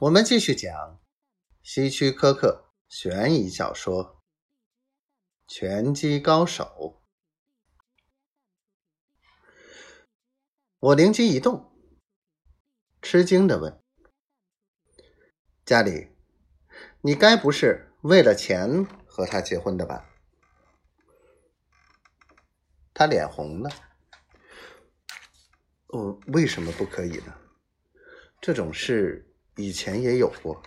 我们继续讲希区柯克悬疑小说《拳击高手》。我灵机一动，吃惊的问：“家里，你该不是为了钱和他结婚的吧？”他脸红了。哦，为什么不可以呢？这种事。以前也有过，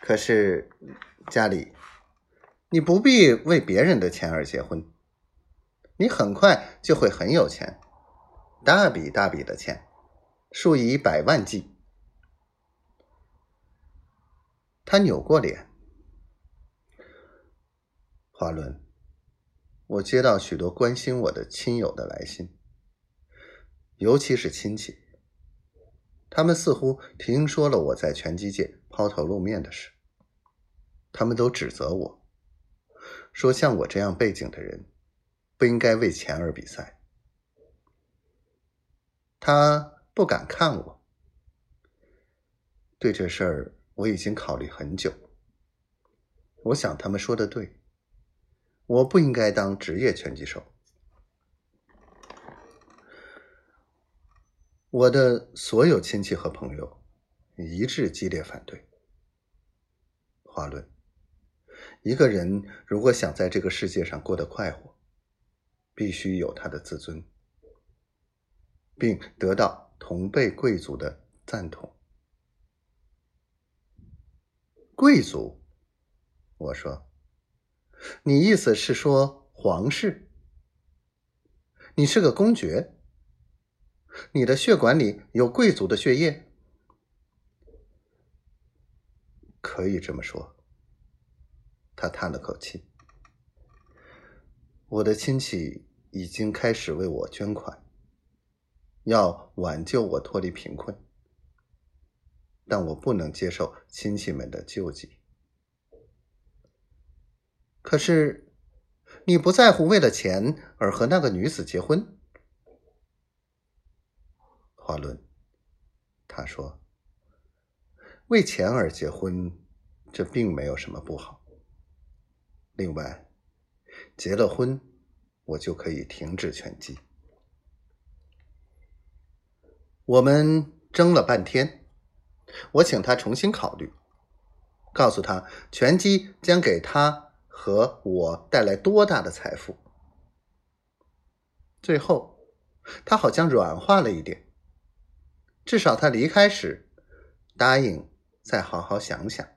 可是家里，你不必为别人的钱而结婚，你很快就会很有钱，大笔大笔的钱，数以百万计。他扭过脸，华伦，我接到许多关心我的亲友的来信，尤其是亲戚。他们似乎听说了我在拳击界抛头露面的事，他们都指责我，说像我这样背景的人，不应该为钱而比赛。他不敢看我，对这事儿我已经考虑很久。我想他们说的对，我不应该当职业拳击手。我的所有亲戚和朋友一致激烈反对。华伦，一个人如果想在这个世界上过得快活，必须有他的自尊，并得到同辈贵族的赞同。贵族，我说，你意思是说皇室？你是个公爵？你的血管里有贵族的血液，可以这么说。他叹了口气。我的亲戚已经开始为我捐款，要挽救我脱离贫困，但我不能接受亲戚们的救济。可是，你不在乎为了钱而和那个女子结婚？华伦，他说：“为钱而结婚，这并没有什么不好。另外，结了婚，我就可以停止拳击。”我们争了半天，我请他重新考虑，告诉他拳击将给他和我带来多大的财富。最后，他好像软化了一点。至少他离开时答应再好好想想。